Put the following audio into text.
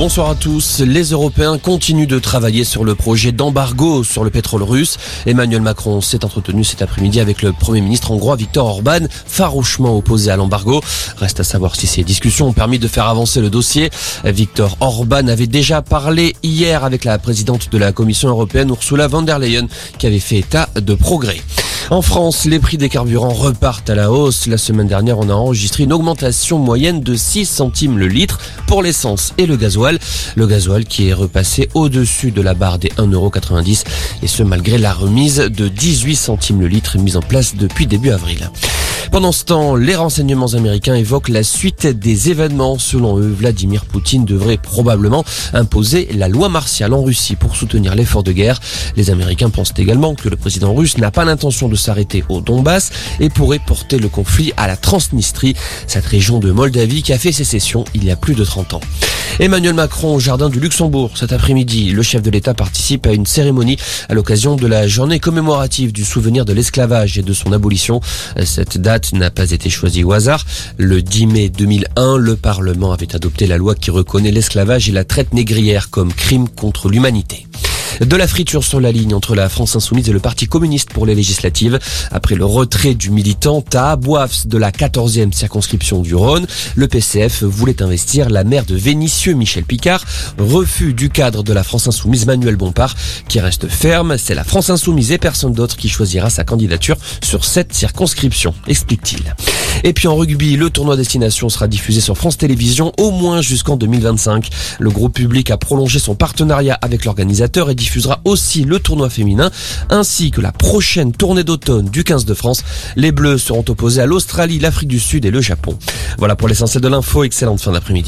Bonsoir à tous. Les Européens continuent de travailler sur le projet d'embargo sur le pétrole russe. Emmanuel Macron s'est entretenu cet après-midi avec le Premier ministre hongrois Viktor Orban, farouchement opposé à l'embargo. Reste à savoir si ces discussions ont permis de faire avancer le dossier. Viktor Orban avait déjà parlé hier avec la présidente de la Commission européenne Ursula von der Leyen qui avait fait état de progrès. En France, les prix des carburants repartent à la hausse. La semaine dernière, on a enregistré une augmentation moyenne de 6 centimes le litre pour l'essence et le gasoil. Le gasoil qui est repassé au-dessus de la barre des 1,90€ et ce malgré la remise de 18 centimes le litre mise en place depuis début avril. Pendant ce temps, les renseignements américains évoquent la suite des événements. Selon eux, Vladimir Poutine devrait probablement imposer la loi martiale en Russie pour soutenir l'effort de guerre. Les Américains pensent également que le président russe n'a pas l'intention de s'arrêter au Donbass et pourrait porter le conflit à la Transnistrie, cette région de Moldavie qui a fait sécession il y a plus de 30 ans. Emmanuel Macron au jardin du Luxembourg cet après-midi. Le chef de l'État participe à une cérémonie à l'occasion de la journée commémorative du souvenir de l'esclavage et de son abolition. Cette date n'a pas été choisie au hasard. Le 10 mai 2001, le Parlement avait adopté la loi qui reconnaît l'esclavage et la traite négrière comme crime contre l'humanité. De la friture sur la ligne entre la France Insoumise et le Parti communiste pour les législatives. Après le retrait du militant à de la 14e circonscription du Rhône, le PCF voulait investir la maire de Vénissieux, Michel Picard. Refus du cadre de la France Insoumise, Manuel Bompard, qui reste ferme. C'est la France Insoumise et personne d'autre qui choisira sa candidature sur cette circonscription, explique-t-il. Et puis en rugby, le tournoi destination sera diffusé sur France Télévisions au moins jusqu'en 2025. Le groupe public a prolongé son partenariat avec l'organisateur et diffusera aussi le tournoi féminin ainsi que la prochaine tournée d'automne du 15 de France. Les Bleus seront opposés à l'Australie, l'Afrique du Sud et le Japon. Voilà pour l'essentiel de l'info. Excellente fin d'après-midi.